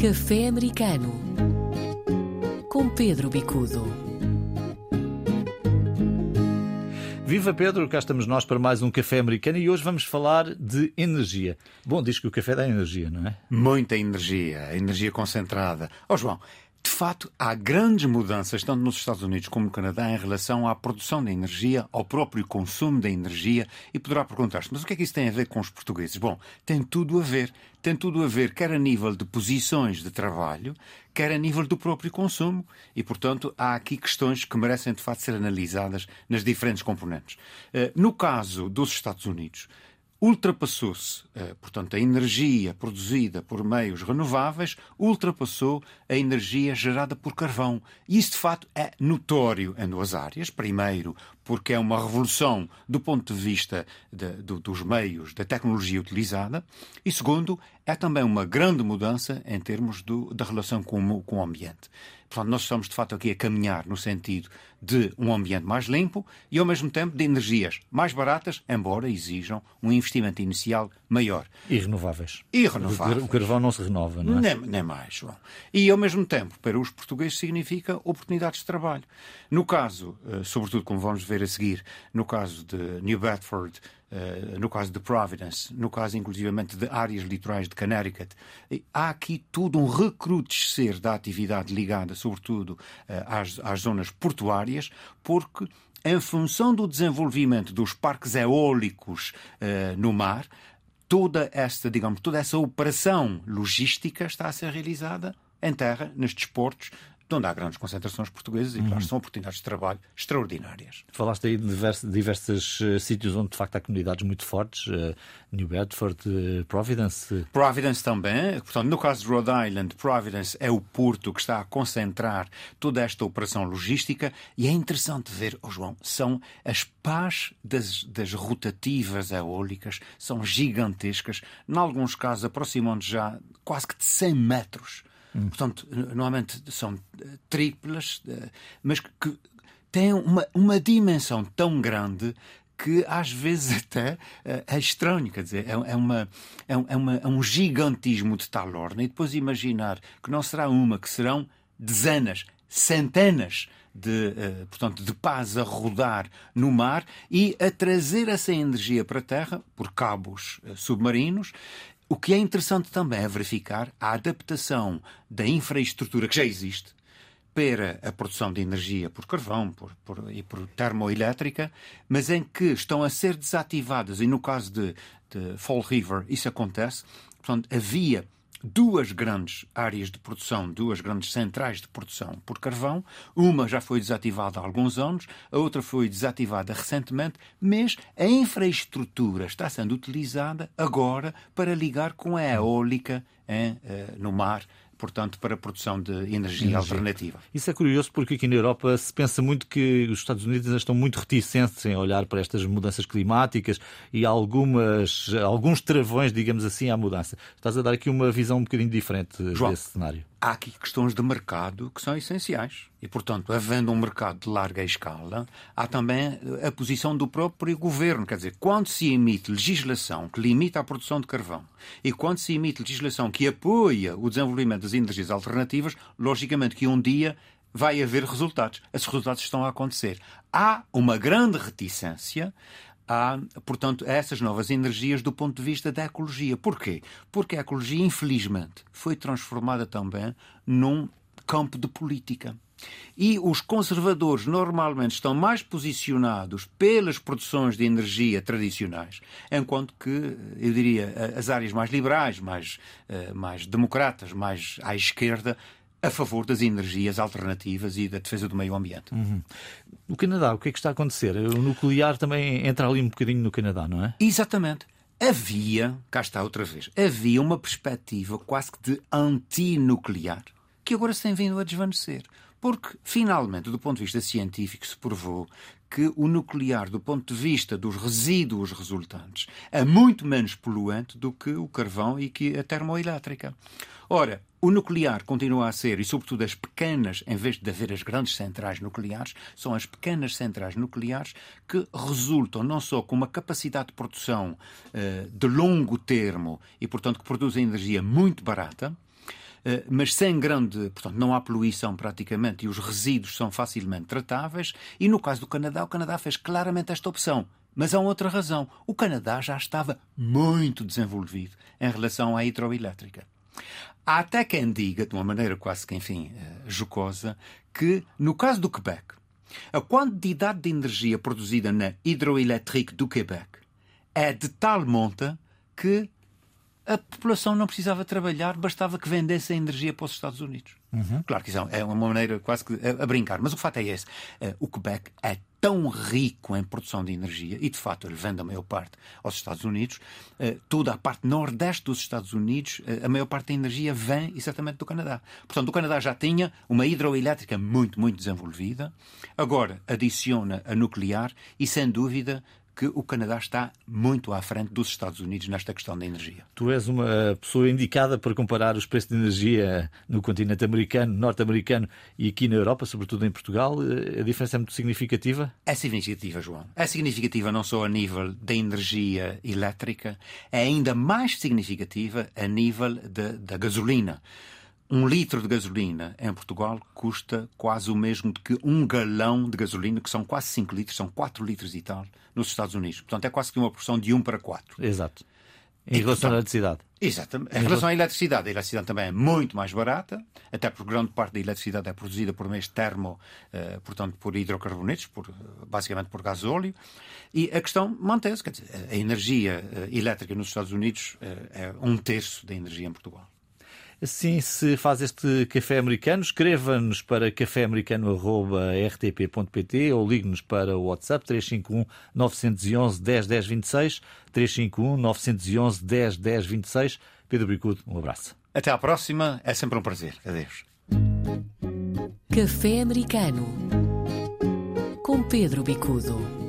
Café Americano com Pedro Bicudo. Viva Pedro, cá estamos nós para mais um café americano e hoje vamos falar de energia. Bom, diz que o café dá energia, não é? Muita energia, energia concentrada. Ó oh, João, de facto, há grandes mudanças, tanto nos Estados Unidos como no Canadá, em relação à produção de energia, ao próprio consumo da energia. E poderá perguntar-se, mas o que é que isso tem a ver com os portugueses? Bom, tem tudo a ver. Tem tudo a ver, quer a nível de posições de trabalho, quer a nível do próprio consumo. E, portanto, há aqui questões que merecem, de facto, ser analisadas nas diferentes componentes. Eh, no caso dos Estados Unidos, ultrapassou-se, eh, portanto, a energia produzida por meios renováveis ultrapassou a energia gerada por carvão. E isso, de facto, é notório em duas áreas. Primeiro, porque é uma revolução do ponto de vista de, dos meios, da tecnologia utilizada. E segundo, é também uma grande mudança em termos do, da relação com, com o ambiente. Portanto, nós estamos de facto aqui a caminhar no sentido de um ambiente mais limpo e, ao mesmo tempo, de energias mais baratas, embora exijam um investimento inicial maior. E renováveis. E renováveis. O carvão não se renova, não é? Nem, nem mais, João. E, ao mesmo tempo, para os portugueses significa oportunidades de trabalho. No caso, eh, sobretudo como vamos ver a seguir, no caso de New Bedford, Uh, no caso de Providence, no caso inclusivamente de áreas litorais de Connecticut, há aqui todo um recrudescer da atividade ligada, sobretudo, uh, às, às zonas portuárias, porque em função do desenvolvimento dos parques eólicos uh, no mar, toda esta, digamos, toda essa operação logística está a ser realizada em terra, nestes portos, de onde há grandes concentrações portuguesas e, claro, uhum. são oportunidades de trabalho extraordinárias. Falaste aí de diversos, diversos uh, sítios onde, de facto, há comunidades muito fortes, uh, New Bedford, uh, Providence. Providence também. Portanto, no caso de Rhode Island, Providence é o porto que está a concentrar toda esta operação logística e é interessante ver, oh João, são as pás das, das rotativas eólicas, são gigantescas, em alguns casos aproximando já quase que de 100 metros. Hum. Portanto, normalmente são eh, triplas, eh, mas que têm uma, uma dimensão tão grande que às vezes até eh, é estranho, quer dizer, é, é, uma, é, é, uma, é um gigantismo de tal ordem. E depois imaginar que não será uma, que serão dezenas, centenas de, portanto, de pás a rodar no mar e a trazer essa energia para a Terra por cabos submarinos o que é interessante também é verificar a adaptação da infraestrutura que já existe para a produção de energia por carvão por, por, e por termoelétrica, mas em que estão a ser desativadas, e no caso de, de Fall River isso acontece, portanto, havia duas grandes áreas de produção, duas grandes centrais de produção por carvão. Uma já foi desativada há alguns anos, a outra foi desativada recentemente, mas a infraestrutura está sendo utilizada agora para ligar com a eólica eh, no mar portanto, para a produção de energia, energia, alternativa. Isso é curioso porque aqui na Europa se pensa muito que os Estados Unidos ainda estão muito reticentes em olhar para estas mudanças climáticas e algumas, alguns travões, digamos assim, à mudança. Estás a dar aqui uma visão um bocadinho diferente João, desse cenário há aqui questões de mercado que são essenciais. E, portanto, havendo um mercado de larga escala, há também a posição do próprio governo. Quer dizer, quando se emite legislação que limita a produção de carvão e quando se emite legislação que apoia o desenvolvimento das energias alternativas, logicamente que um dia vai haver resultados. Esses resultados estão a acontecer. Há uma grande reticência a, portanto, essas novas energias do ponto de vista da ecologia. Porquê? Porque a ecologia, infelizmente, foi transformada também num campo de política. E os conservadores normalmente estão mais posicionados pelas produções de energia tradicionais, enquanto que, eu diria, as áreas mais liberais, mais, eh, mais democratas, mais à esquerda, a favor das energias alternativas e da defesa do meio ambiente. Uhum. No Canadá, o que é que está a acontecer? O nuclear também entra ali um bocadinho no Canadá, não é? Exatamente. Havia, cá está outra vez, havia uma perspectiva quase que de antinuclear que agora se tem vindo a desvanecer. Porque, finalmente, do ponto de vista científico, se provou que o nuclear, do ponto de vista dos resíduos resultantes, é muito menos poluente do que o carvão e que a termoelétrica. Ora, o nuclear continua a ser, e sobretudo as pequenas, em vez de haver as grandes centrais nucleares, são as pequenas centrais nucleares que resultam não só com uma capacidade de produção uh, de longo termo e, portanto, que produzem energia muito barata, uh, mas sem grande. Portanto, não há poluição praticamente e os resíduos são facilmente tratáveis. E no caso do Canadá, o Canadá fez claramente esta opção. Mas há outra razão. O Canadá já estava muito desenvolvido em relação à hidroelétrica. Há até quem diga, de uma maneira quase que, enfim, eh, jocosa, que no caso do Quebec, a quantidade de energia produzida na hidroelétrica do Quebec é de tal monta que a população não precisava trabalhar, bastava que vendesse a energia para os Estados Unidos. Uhum. Claro que isso é uma maneira quase que a, brincar, mas o fato é esse. Uh, o Quebec é tão rico em produção de energia, e de facto ele vende a maior parte aos Estados Unidos, uh, toda a parte nordeste dos Estados Unidos, uh, a maior parte da energia vem exatamente do Canadá. Portanto, o Canadá já tinha uma hidroelétrica muito, muito desenvolvida, agora adiciona a nuclear e, sem dúvida, que o Canadá está muito à frente dos Estados Unidos nesta questão da energia. Tu és uma pessoa indicada para comparar os preços de energia no continente americano, norte-americano e aqui na Europa, sobretudo em Portugal. A diferença é muito significativa? É significativa, João. É significativa não só a nível da energia elétrica, é ainda mais significativa a nível da gasolina. Um litro de gasolina em Portugal custa quase o mesmo que um galão de gasolina, que são quase 5 litros, são 4 litros e tal, nos Estados Unidos. Portanto, é quase que uma proporção de 1 para 4. Exato. Em e, relação portanto, à eletricidade. Exatamente. Em, em relação à eletricidade, a eletricidade também é muito mais barata, até porque grande parte da eletricidade é produzida por meios termo, eh, portanto, por hidrocarbonetos, por, basicamente por gasóleo. E a questão mantém-se. A energia eh, elétrica nos Estados Unidos eh, é um terço da energia em Portugal. Assim se faz este café americano, escreva-nos para caféamericano.rtp.pt ou ligue-nos para o WhatsApp 351 911 10 10 26 351 911 10 10 26. Pedro Bicudo, um abraço. Até à próxima, é sempre um prazer. Adeus. Café Americano com Pedro Bicudo.